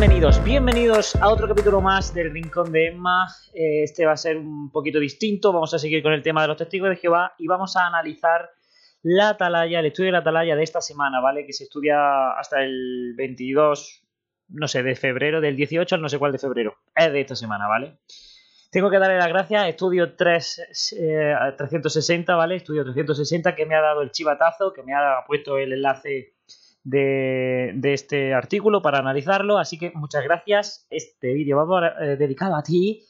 Bienvenidos, bienvenidos a otro capítulo más del Rincón de Emma. Eh, Este va a ser un poquito distinto, vamos a seguir con el tema de los testigos de Jehová y vamos a analizar la atalaya, el estudio de la atalaya de esta semana, ¿vale? Que se estudia hasta el 22, no sé, de febrero, del 18 al no sé cuál de febrero. Es de esta semana, ¿vale? Tengo que darle las gracias a Estudio 3, eh, 360, ¿vale? Estudio 360 que me ha dado el chivatazo, que me ha puesto el enlace de, este artículo para analizarlo. Así que muchas gracias. Este vídeo va eh, dedicado a ti.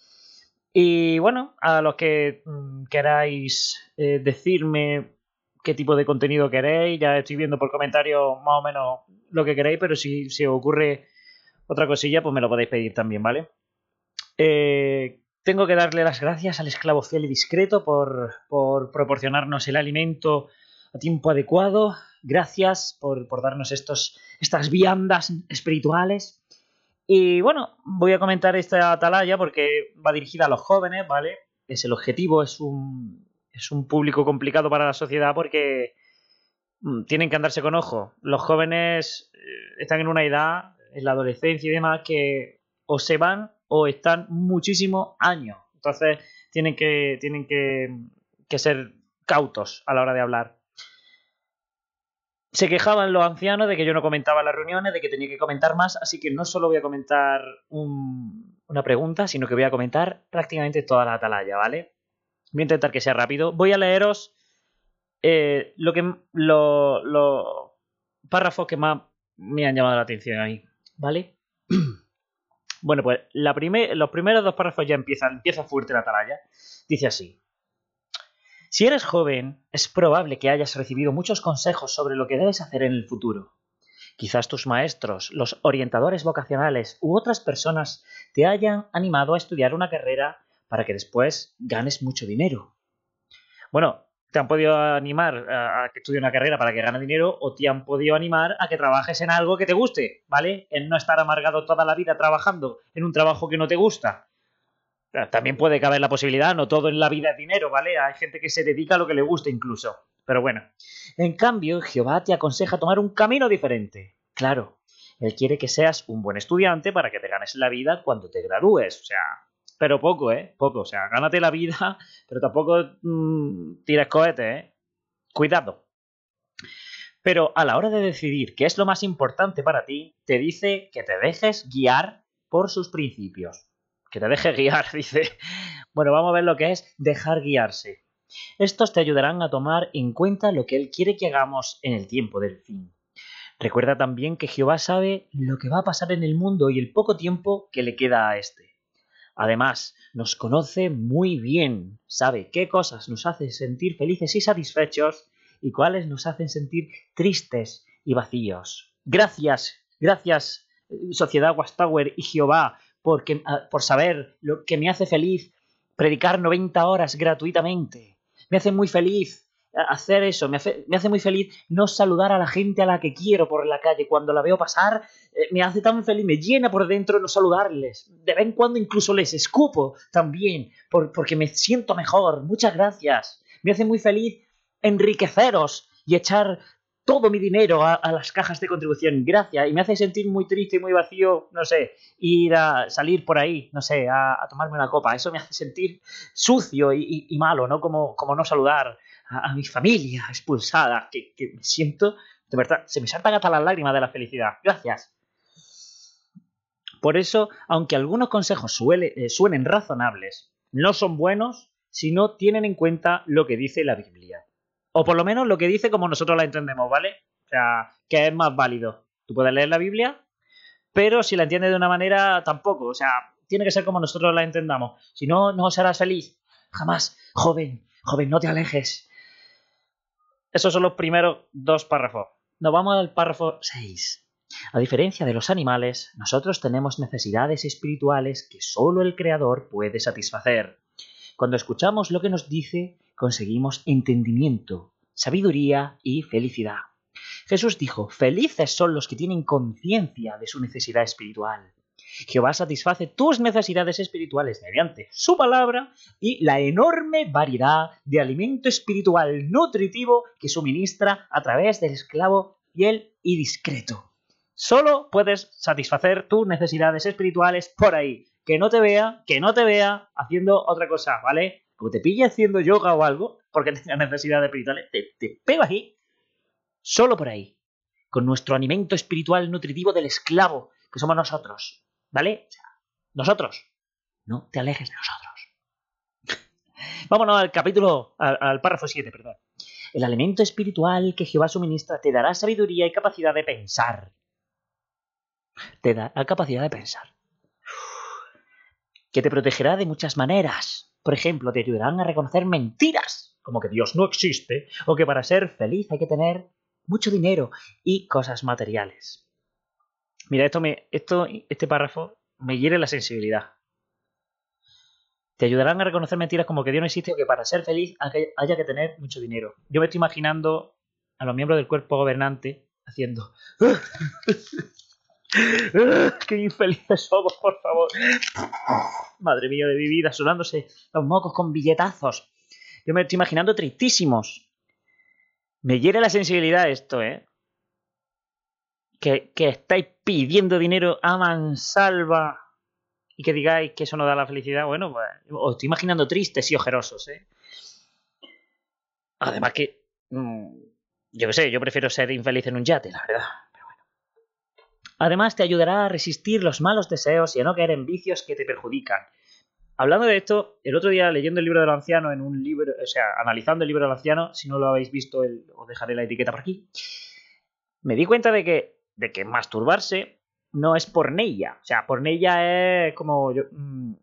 Y bueno, a los que mm, queráis eh, decirme qué tipo de contenido queréis, ya estoy viendo por comentarios más o menos lo que queréis, pero si se ocurre otra cosilla, pues me lo podéis pedir también, ¿vale? Eh, tengo que darle las gracias al esclavo fiel y discreto por, por proporcionarnos el alimento a tiempo adecuado. Gracias por, por darnos estos, estas viandas espirituales. Y bueno, voy a comentar esta atalaya porque va dirigida a los jóvenes, ¿vale? Es el objetivo, es un, es un público complicado para la sociedad porque mm, tienen que andarse con ojo. Los jóvenes eh, están en una edad, en la adolescencia y demás, que o se van o están muchísimos años. Entonces tienen que, tienen que, que ser cautos a la hora de hablar. Se quejaban los ancianos de que yo no comentaba en las reuniones, de que tenía que comentar más, así que no solo voy a comentar un- una pregunta, sino que voy a comentar prácticamente toda la atalaya, ¿vale? Voy a intentar que sea rápido. Voy a leeros eh, lo que lo- los párrafos que más me han llamado la atención ahí, ¿vale? bueno, pues la primer- los primeros dos párrafos ya empiezan, empieza fuerte la atalaya. Dice así. Si eres joven, es probable que hayas recibido muchos consejos sobre lo que debes hacer en el futuro. Quizás tus maestros, los orientadores vocacionales u otras personas te hayan animado a estudiar una carrera para que después ganes mucho dinero. Bueno, te han podido animar a que estudie una carrera para que gane dinero o te han podido animar a que trabajes en algo que te guste, ¿vale? En no estar amargado toda la vida trabajando en un trabajo que no te gusta. También puede caber la posibilidad, no todo en la vida es dinero, ¿vale? Hay gente que se dedica a lo que le gusta incluso. Pero bueno. En cambio, Jehová te aconseja tomar un camino diferente. Claro, Él quiere que seas un buen estudiante para que te ganes la vida cuando te gradúes. O sea, pero poco, ¿eh? Poco. O sea, gánate la vida, pero tampoco mm, tires cohetes, ¿eh? Cuidado. Pero a la hora de decidir qué es lo más importante para ti, te dice que te dejes guiar por sus principios que te deje guiar, dice. Bueno, vamos a ver lo que es dejar guiarse. Estos te ayudarán a tomar en cuenta lo que Él quiere que hagamos en el tiempo del fin. Recuerda también que Jehová sabe lo que va a pasar en el mundo y el poco tiempo que le queda a éste. Además, nos conoce muy bien, sabe qué cosas nos hacen sentir felices y satisfechos y cuáles nos hacen sentir tristes y vacíos. Gracias, gracias, eh, Sociedad Watchtower y Jehová, porque, ah, por saber lo que me hace feliz predicar 90 horas gratuitamente. Me hace muy feliz ah, hacer eso, me hace, me hace muy feliz no saludar a la gente a la que quiero por la calle. Cuando la veo pasar, eh, me hace tan feliz, me llena por dentro no saludarles. De vez en cuando incluso les escupo también, por- porque me siento mejor. Muchas gracias. Me hace muy feliz enriqueceros y echar todo mi dinero a, las cajas de contribución. Gracias. Y me hace sentir muy triste y muy vacío, no sé, ir a salir por ahí, no sé, a, tomarme una copa. Eso me hace sentir sucio y, malo, ¿no? Como, no saludar a, mi familia expulsada, que, que me siento, de verdad, se me saltan hasta las lágrimas de la felicidad. Gracias. Por eso, aunque algunos consejos suele- eh, suenen razonables, no son buenos si no tienen en cuenta lo que dice la Biblia. O por lo menos lo que dice como nosotros la entendemos, ¿vale? O sea, que es más válido. Tú puedes leer la Biblia, pero si la entiendes de una manera, tampoco. O sea, tiene que ser como nosotros la entendamos. Si no, no serás feliz. jamás. Joven, joven, no te alejes. Esos son los primeros dos párrafos. Nos vamos al párrafo 6. A diferencia de los animales, nosotros tenemos necesidades espirituales que solo el Creador puede satisfacer. Cuando escuchamos lo que nos dice, conseguimos entendimiento, sabiduría y felicidad. Jesús dijo, felices son los que tienen conciencia de su necesidad espiritual. Jehová satisface tus necesidades espirituales mediante su palabra y la enorme variedad de alimento espiritual nutritivo que suministra a través del esclavo fiel y discreto. Solo puedes satisfacer tus necesidades espirituales por ahí. Que no te vea, que no te vea haciendo otra cosa, ¿vale? Como te pille haciendo yoga o algo, porque tengas necesidades espirituales, te, te pego aquí. Solo por ahí. Con nuestro alimento espiritual nutritivo del esclavo, que somos nosotros. ¿Vale? nosotros. No te alejes de nosotros. Vámonos al capítulo, al, párrafo 7, perdón. El alimento espiritual que Jehová suministra te dará sabiduría y capacidad de pensar. Te dará capacidad de pensar. Que te protegerá de muchas maneras. Por ejemplo, te ayudarán a reconocer mentiras, como que Dios no existe, o que para ser feliz hay que tener mucho dinero y cosas materiales. Mira, esto me, esto, este párrafo me hiere la sensibilidad. Te ayudarán a reconocer mentiras como que Dios no existe o que para ser feliz haya que tener mucho dinero. Yo me estoy imaginando a los miembros del cuerpo gobernante haciendo. ¡Qué infelices somos, por favor! Madre mía de mi vida, sonándose los mocos con billetazos. Yo me estoy imaginando tristísimos. Me hiere la sensibilidad esto, ¿eh? que, estáis pidiendo dinero a mansalva y que digáis que eso no da la felicidad, bueno, pues os estoy imaginando tristes y ojerosos, ¿eh? Además que, mm, yo qué sé, yo prefiero ser infeliz en un yate, la verdad. Además te ayudará a resistir los malos deseos y a no caer en vicios que te perjudican. Hablando de esto, el otro día leyendo el libro del anciano en un libro, o sea, analizando el libro del anciano, si no lo habéis visto, os dejaré la etiqueta por aquí, me di cuenta de que de que masturbarse no es pornella. O sea, pornella es como mm,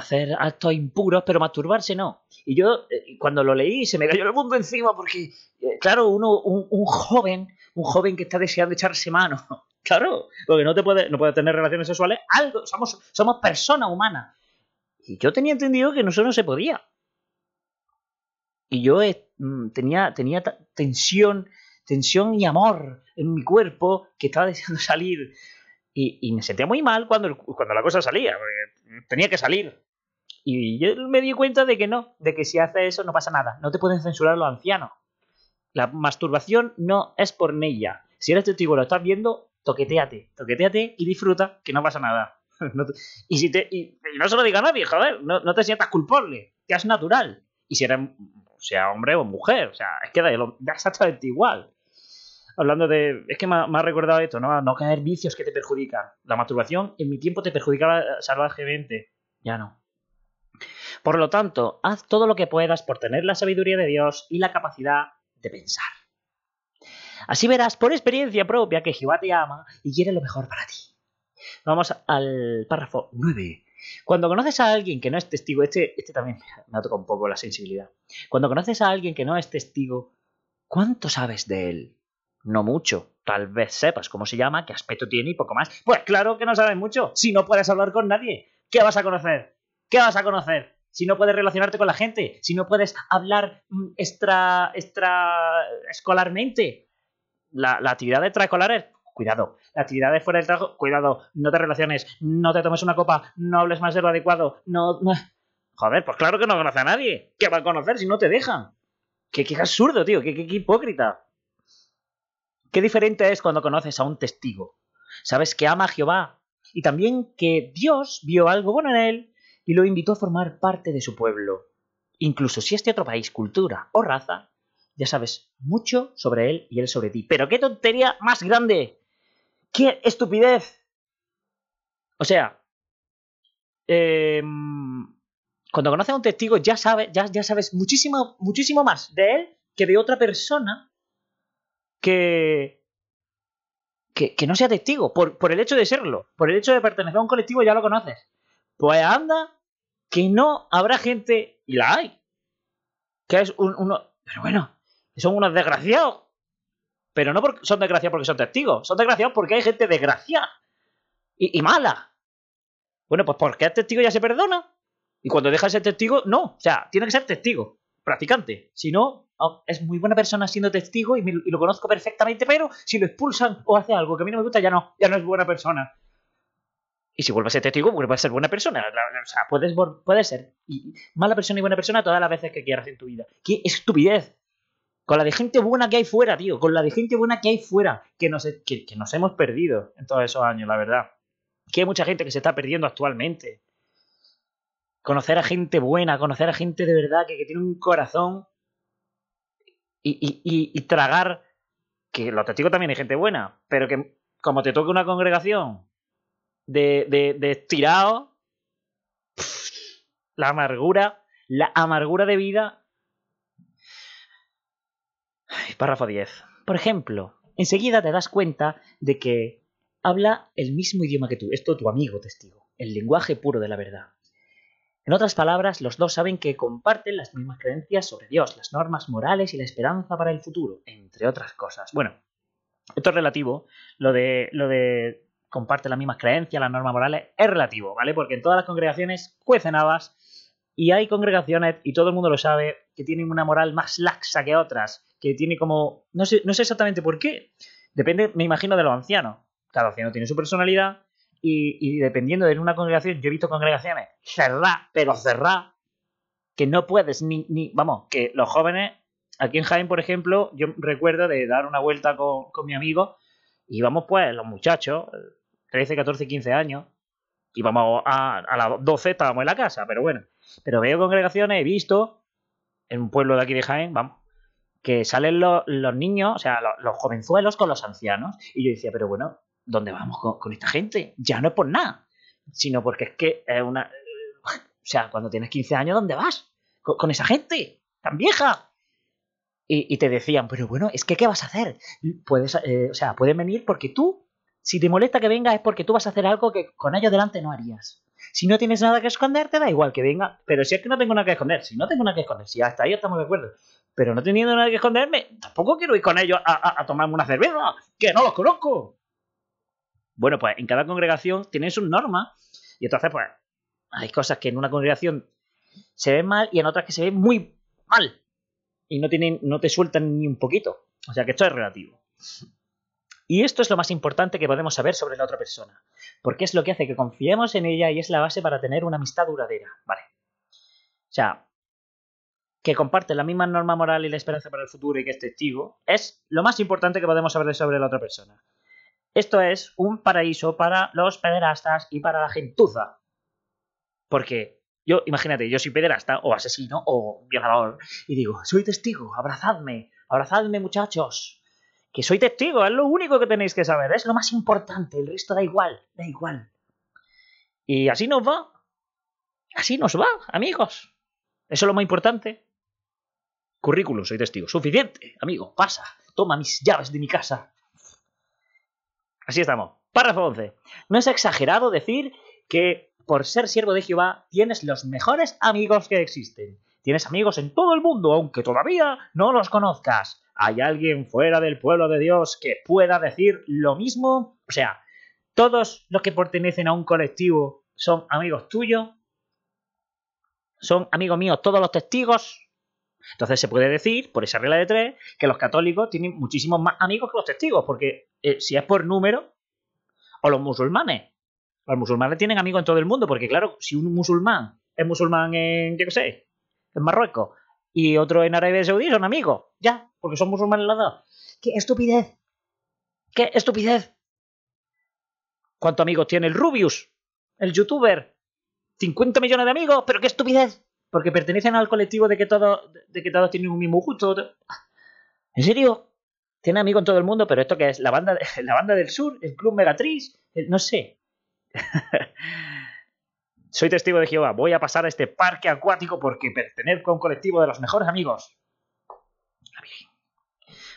hacer actos impuros, pero masturbarse no. Y yo, eh, cuando lo leí, se me cayó el mundo encima porque, eh, claro, uno, un, joven, un joven que está deseando echarse mano, claro, porque no te puede, no puede tener relaciones sexuales, algo, somos, somos personas humanas. Y yo tenía entendido que eso no se podía. Y yo eh, mm, tenía, tenía tensión tensión y amor en mi cuerpo que estaba deseando salir. Y, me sentía muy mal cuando, cuando la cosa salía, tenía que salir. Y yo me di cuenta de que no, de que si haces eso no pasa nada, no te pueden censurar los ancianos. La masturbación no es por ella. Si eres testigo lo estás viendo, toqueteate, toqueteate y disfruta, que no pasa nada. y, si te, y, no se lo diga a nadie, joder, no, no te sientas culpable, que es natural. Y si eres, sea hombre o mujer, o sea, es que da, exactamente igual hablando de. Es que me ha, recordado esto, ¿no? No caer vicios que te perjudican. La masturbación en mi tiempo te perjudicaba salvajemente. Ya no. Por lo tanto, haz todo lo que puedas por tener la sabiduría de Dios y la capacidad de pensar. Así verás por experiencia propia que Jehová te ama y quiere lo mejor para ti. Vamos al párrafo 9. Cuando conoces a alguien que no es testigo, este, este también me toca un poco la sensibilidad. Cuando conoces a alguien que no es testigo, ¿cuánto sabes de él? No mucho. Tal vez sepas cómo se llama, qué aspecto tiene y poco más. Pues claro que no sabes mucho. Si no puedes hablar con nadie, ¿qué vas a conocer? ¿Qué vas a conocer? Si no puedes relacionarte con la gente, si no puedes hablar mm, extra, extra escolarmente. La, actividad extraescolar es cuidado. La actividad de fuera del trabajo, cuidado. No te relaciones, no te tomes una copa, no hables más de lo adecuado, no. Joder, pues claro que no conoce a nadie. ¿Qué va a conocer si no te dejan? Qué, qué absurdo, tío, qué, qué hipócrita. Qué diferente es cuando conoces a un testigo. Sabes que ama a Jehová y también que Dios vio algo bueno en él y lo invitó a formar parte de su pueblo. Incluso si es de otro país, cultura o raza, ya sabes mucho sobre él y él sobre ti. Pero qué tontería más grande. ¡Qué estupidez! O sea, em, cuando conoces a un testigo ya sabes, ya, ya sabes muchísimo, muchísimo más de él que de otra persona que, que, no sea testigo, por, por, el hecho de serlo, por el hecho de pertenecer a un colectivo ya lo conoces. Pues anda, que no habrá gente, Y la hay. Que es un, uno... Pero bueno, son unos desgraciados. Pero no porque son desgraciados porque son testigos. Son desgraciados porque hay gente desgraciada. Y, mala. Bueno, pues porque es testigo ya se perdona. Y cuando deja de ser testigo, no. O sea, tiene que ser testigo. Practicante. Si no, oh, es muy buena persona siendo testigo y, me- y lo conozco perfectamente, pero si lo expulsan o hace algo que a mí no me gusta, ya no. Ya no es buena persona. Y si vuelve a ser testigo, vuelve a ser buena persona. O sea, puedes, puedes ser mala persona y buena persona todas las veces que quieras en tu vida. ¡Qué estupidez! Con la de gente buena que hay fuera, tío. Con la de gente buena que hay fuera. Que nos, que, que nos hemos perdido en todos esos años, la verdad. Que hay mucha gente que se está perdiendo actualmente. Conocer a gente buena, conocer a gente de verdad que, que tiene un corazón. Y, y, y, y tragar. Que los testigos también hay gente buena. Pero que como te toque una congregación de, de, de estirados. La amargura. La amargura de vida Párrafo 10. Por ejemplo, enseguida te das cuenta de que habla el mismo idioma que tú. Esto tu amigo testigo. El lenguaje puro de la verdad. En otras palabras, los dos saben que comparten las mismas creencias sobre Dios, las normas morales y la esperanza para el futuro, entre otras cosas. Bueno, esto es relativo. Lo de, lo de comparte las mismas creencias, las normas morales, es relativo, ¿vale? Porque en todas las congregaciones cuecen habas y hay congregaciones, y todo el mundo lo sabe, que tienen una moral más laxa que otras, que tiene como... No sé, no sé exactamente por qué. Depende, me imagino, de los ancianos. Cada anciano tiene su personalidad y, dependiendo de una congregación, yo he visto congregaciones cerrar, pero cerrar, que no puedes ni, ni... Vamos, que los jóvenes, aquí en Jaén, por ejemplo, yo recuerdo de dar una vuelta con, con mi amigo y vamos pues los muchachos, 13, 14, 15 años, y vamos a, a las 12 estábamos en la casa, pero bueno. Pero veo congregaciones, he visto, en un pueblo de aquí de Jaén, vamos, que salen los, los niños, o sea, los, los jovenzuelos con los ancianos. Y yo decía, pero bueno, ¿dónde vamos con, esta gente? Ya no es por nada, sino porque es que es una... O sea, cuando tienes 15 años, ¿dónde vas? Con, con esa gente tan vieja. Y, y, te decían, pero bueno, es que ¿qué vas a hacer? Puedes, eh, o sea, pueden venir porque tú, si te molesta que venga es porque tú vas a hacer algo que con ellos delante no harías. Si no tienes nada que esconder, te da igual que venga. Pero si es que no tengo nada que esconder, si no tengo nada que esconder, si hasta ahí estamos de acuerdo. Pero no teniendo nada que esconderme, tampoco quiero ir con ellos a, a, tomarme una cerveza, que no los conozco. Bueno, pues en cada congregación tienen sus normas. Y entonces, pues, hay cosas que en una congregación se ven mal y en otras que se ven muy mal. Y no, tienen, no te sueltan ni un poquito. O sea que esto es relativo. Y esto es lo más importante que podemos saber sobre la otra persona, porque es lo que hace que confiemos en ella y es la base para tener una amistad duradera, ¿vale? O sea, que comparte la misma norma moral y la esperanza para el futuro y que es testigo, es lo más importante que podemos saber sobre la otra persona. Esto es un paraíso para los pederastas y para la gentuza. Porque yo, imagínate, yo soy pederasta o asesino o violador y digo, soy testigo, abrazadme, abrazadme muchachos que soy testigo, es lo único que tenéis que saber, es lo más importante, el resto da igual, da igual. Y así nos va, así nos va, amigos. Eso es lo más importante. Currículum, soy testigo, suficiente, amigo, pasa, toma mis llaves de mi casa. Así estamos. Párrafo 11. No es exagerado decir que por ser siervo de Jehová tienes los mejores amigos que existen. Tienes amigos en todo el mundo, aunque todavía no los conozcas. ¿Hay alguien fuera del pueblo de Dios que pueda decir lo mismo? O sea, ¿todos los que pertenecen a un colectivo son amigos tuyos? ¿Son amigos míos todos los testigos? Entonces se puede decir, por esa regla de tres, que los católicos tienen muchísimos más amigos que los testigos, porque eh, si es por número, o los musulmanes. Los musulmanes tienen amigos en todo el mundo, porque claro, si un musulmán es musulmán en, qué sé, en Marruecos, y otro en Arabia Saudí son amigos, ya, porque son musulmanes los dos. ¡Qué estupidez! ¡Qué estupidez! ¿Cuántos amigos tiene el Rubius? El youtuber. 50 millones de amigos, pero qué estupidez. Porque pertenecen al colectivo de que todos, de que todos tienen un mismo gusto. ¿En serio? Tiene amigos en todo el mundo, pero esto que es la banda, la banda del sur, el club Megatriz, el, no sé. Soy testigo de Jehová. Voy a pasar a este parque acuático porque pertenezco a un colectivo de los mejores amigos.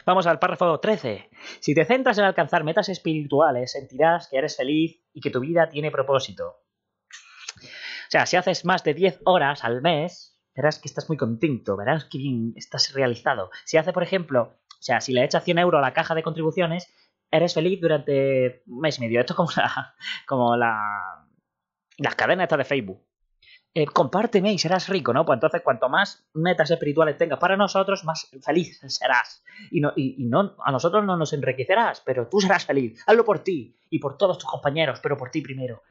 Vamos al párrafo 13. Si te centras en alcanzar metas espirituales, sentirás que eres feliz y que tu vida tiene propósito. O sea, si haces más de 10 horas al mes, verás que estás muy contento, verás que bien estás realizado. Si hace, por ejemplo, o sea, si le echas 100 euros a la caja de contribuciones, eres feliz durante un mes y medio. Esto es como la, como la, las cadenas estas de Facebook. Eh, compárteme y serás rico, ¿no? Pues entonces, cuanto más metas espirituales tengas para nosotros, más feliz serás. Y, no, y, no, a nosotros no nos enriquecerás, pero tú serás feliz. Hazlo por ti y por todos tus compañeros, pero por ti primero.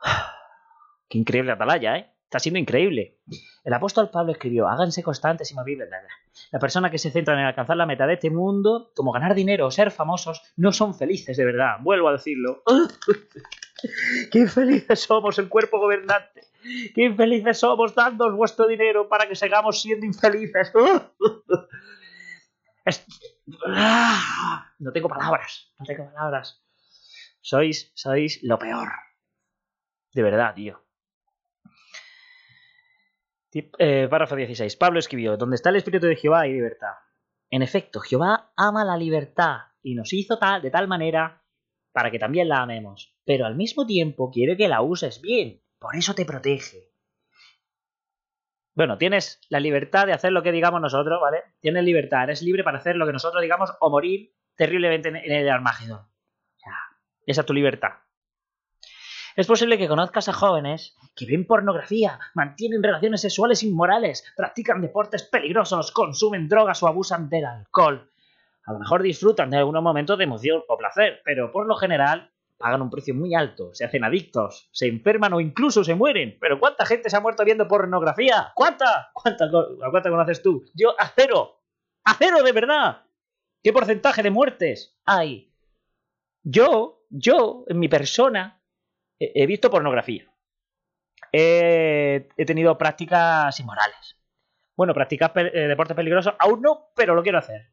Qué increíble atalaya, ¿eh? Está siendo increíble. El apóstol Pablo escribió, háganse constantes y movibles. La persona que se centra en alcanzar la meta de este mundo, como ganar dinero o ser famosos, no son felices de verdad. Vuelvo a decirlo. ¡Qué felices somos el cuerpo gobernante! ¡Qué infelices somos! dándoos vuestro dinero para que sigamos siendo infelices. No tengo palabras, no tengo palabras. Sois, sois lo peor. De verdad, tío. Eh, párrafo 16. Pablo escribió, donde está el Espíritu de Jehová hay libertad. En efecto, Jehová ama la libertad y nos hizo tal, de tal manera para que también la amemos. Pero al mismo tiempo quiere que la uses bien. Por eso te protege. Bueno, tienes la libertad de hacer lo que digamos nosotros, ¿vale? Tienes libertad, eres libre para hacer lo que nosotros digamos o morir terriblemente en el Armagedón. O esa es tu libertad. Es posible que conozcas a jóvenes que ven pornografía, mantienen relaciones sexuales inmorales, practican deportes peligrosos, consumen drogas o abusan del alcohol. A lo mejor disfrutan de algunos momentos de emoción o placer, pero por lo general pagan un precio muy alto, se hacen adictos, se enferman o incluso se mueren. Pero ¿cuánta gente se ha muerto viendo pornografía? ¿Cuánta? ¿Cuánta, cuánta conoces tú? Yo a cero. A cero de verdad. ¿Qué porcentaje de muertes hay? Yo, yo, en mi persona, he visto pornografía. He, tenido prácticas inmorales. Bueno, practicar eh, deportes peligrosos aún no, pero lo quiero hacer.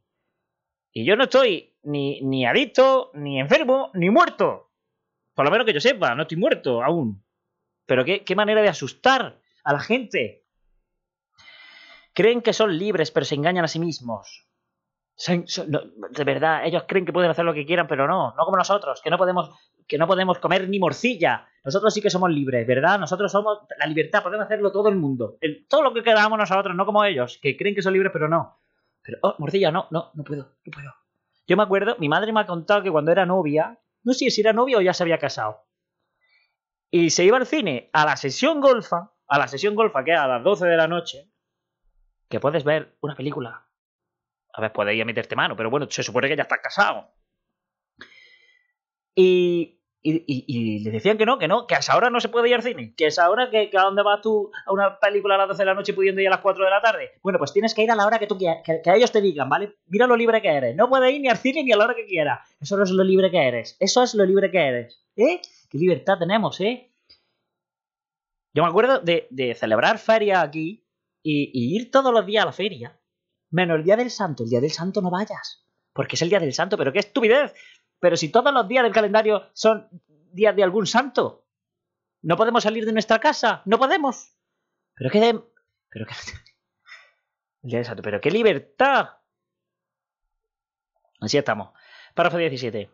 Y yo no estoy ni, ni adicto, ni enfermo, ni muerto. Por lo menos que yo sepa, no estoy muerto aún. Pero qué, qué manera de asustar a la gente. Creen que son libres, pero se engañan a sí mismos. De verdad, ellos creen que pueden hacer lo que quieran, pero no, no como nosotros, que no podemos, que no podemos comer ni morcilla. Nosotros sí que somos libres, ¿verdad? Nosotros somos la libertad, podemos hacerlo todo el mundo. todo lo que queramos nosotros, no como ellos, que creen que son libres, pero no. Pero, oh, morcilla, no, no, no puedo, no puedo. Yo me acuerdo, mi madre me ha contado que cuando era novia, no sé si era novia o ya se había casado. Y se iba al cine a la sesión golfa, a la sesión golfa que era a las 12 de la noche, que puedes ver una película. A ver, puedes ir a meterte mano, pero bueno, se supone que ya estás casado. Y y, le decían que no, que no, que a esa hora no se puede ir al cine, que a esa hora que, a dónde vas tú a una película a las 12 de la noche pudiendo ir a las 4 de la tarde. Bueno, pues tienes que ir a la hora que tú quieras, que, ellos te digan, ¿vale? Mira lo libre que eres. No puedes ir ni al cine ni a la hora que quieras. Eso no es lo libre que eres. Eso es lo libre que eres. ¿Eh? Qué libertad tenemos, ¿eh? Yo me acuerdo de, celebrar feria aquí y, y ir todos los días a la feria, menos el día del santo. El día del santo no vayas, porque es el día del santo, pero qué estupidez. Pero si todos los días del calendario son días de algún santo, no podemos salir de nuestra casa, no podemos. Pero qué. Pero qué... El día del santo, pero qué libertad. Así estamos. Párrafo 17.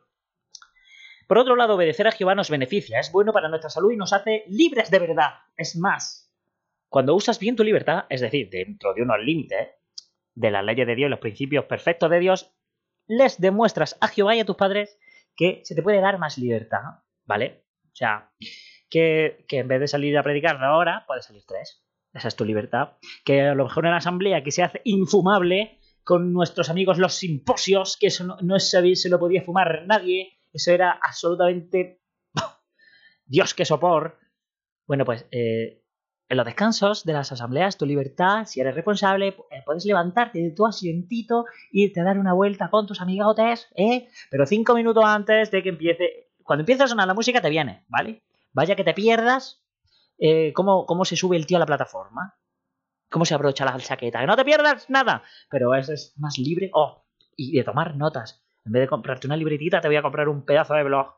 Por otro lado, obedecer a Jehová nos beneficia, es bueno para nuestra salud y nos hace libres de verdad. Es más, cuando usas bien tu libertad, es decir, dentro de unos límites de las leyes de Dios y los principios perfectos de Dios, les demuestras a Jehová y a tus padres que se te puede dar más libertad, ¿vale? O sea, que, en vez de salir a predicar una hora, puedes salir tres. Esa es tu libertad. Que a lo mejor en la asamblea que se hace infumable con nuestros amigos los simposios, que eso no, no se lo podía fumar nadie, eso era absolutamente... Dios, qué sopor. Bueno, pues eh, en los descansos de las asambleas, tu libertad, si eres responsable, eh, puedes levantarte de tu asientito, irte a dar una vuelta con tus amigotes, ¿eh? Pero cinco minutos antes de que empiece. Cuando empieza a sonar la música, te viene, ¿vale? Vaya que te pierdas eh, cómo, cómo se sube el tío a la plataforma. Cómo se abrocha la chaqueta. Que no te pierdas nada. Pero eso es más libre. Oh, y de tomar notas. En vez de comprarte una libretita, te voy a comprar un pedazo de blog.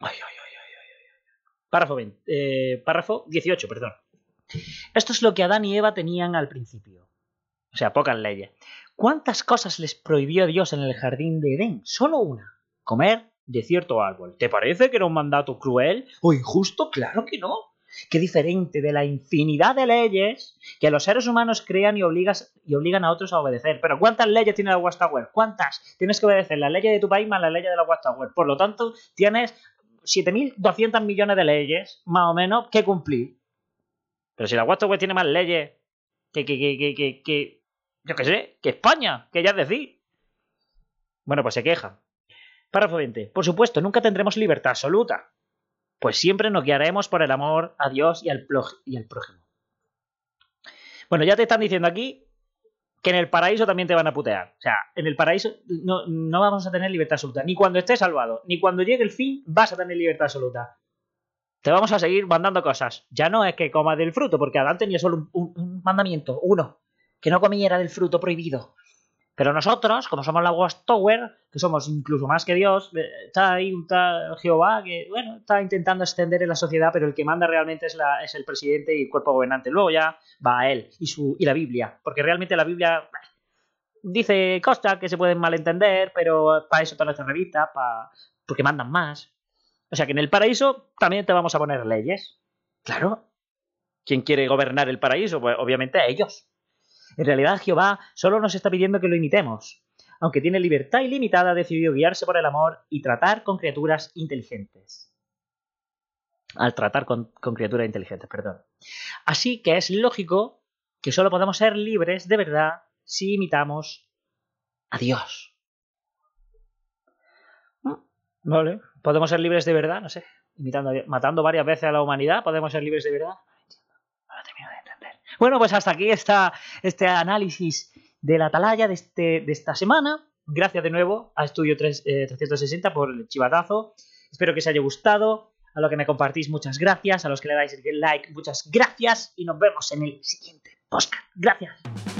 Ay, ay, Párrafo, eh, párrafo 18, perdón. Esto es lo que Adán y Eva tenían al principio. O sea, pocas leyes. ¿Cuántas cosas les prohibió Dios en el jardín de Edén? Solo una. Comer de cierto árbol. ¿Te parece que era un mandato cruel o injusto? Claro que no. Qué diferente de la infinidad de leyes que los seres humanos crean y, obligas, y obligan a otros a obedecer. Pero ¿cuántas leyes tiene la Watchtower? ¿Cuántas? Tienes que obedecer la ley de tu país más la ley de la Watchtower. Por lo tanto, tienes 7.200 millones de leyes, más o menos, que cumplir. Pero si la Watchtower tiene más leyes que, que, que, que, que, yo qué sé, que España, que ya es decir. Bueno, pues se queja. Párrafo 20. Por supuesto, nunca tendremos libertad absoluta pues siempre nos guiaremos por el amor a Dios y al, y al prójimo. Bueno, ya te están diciendo aquí que en el paraíso también te van a putear. O sea, en el paraíso no, vamos a tener libertad absoluta. Ni cuando estés salvado, ni cuando llegue el fin vas a tener libertad absoluta. Te vamos a seguir mandando cosas. Ya no es que comas del fruto, porque Adán tenía solo un, un mandamiento, uno, que no comiera del fruto prohibido. Pero nosotros, como somos la Watchtower, que somos incluso más que Dios, eh, está ahí un tal Jehová que, bueno, está intentando extender en la sociedad, pero el que manda realmente es, el presidente y el cuerpo gobernante. Luego ya va a él y, la Biblia, porque realmente la Biblia dice cosas que se pueden malentender, pero para eso están nuestras revistas, para, porque mandan más. O sea que en el paraíso también te vamos a poner leyes. Claro. ¿Quién quiere gobernar el paraíso? Pues obviamente ellos. En realidad Jehová solo nos está pidiendo que lo imitemos. Aunque tiene libertad ilimitada, ha decidido guiarse por el amor y tratar con criaturas inteligentes. Al tratar con, criaturas inteligentes, perdón. Así que es lógico que solo podemos ser libres de verdad si imitamos a Dios. ¿Mm? Vale. ¿Podemos ser libres de verdad? No sé. Imitando matando varias veces a la humanidad, ¿podemos ser libres de verdad? Bueno, pues hasta aquí está este análisis de la atalaya de, este, esta semana. Gracias de nuevo a Estudio 360 eh, por el chivatazo. Espero que os haya gustado. A los que me compartís, muchas gracias. A los que le dais el like, muchas gracias. Y nos vemos en el siguiente podcast. Gracias.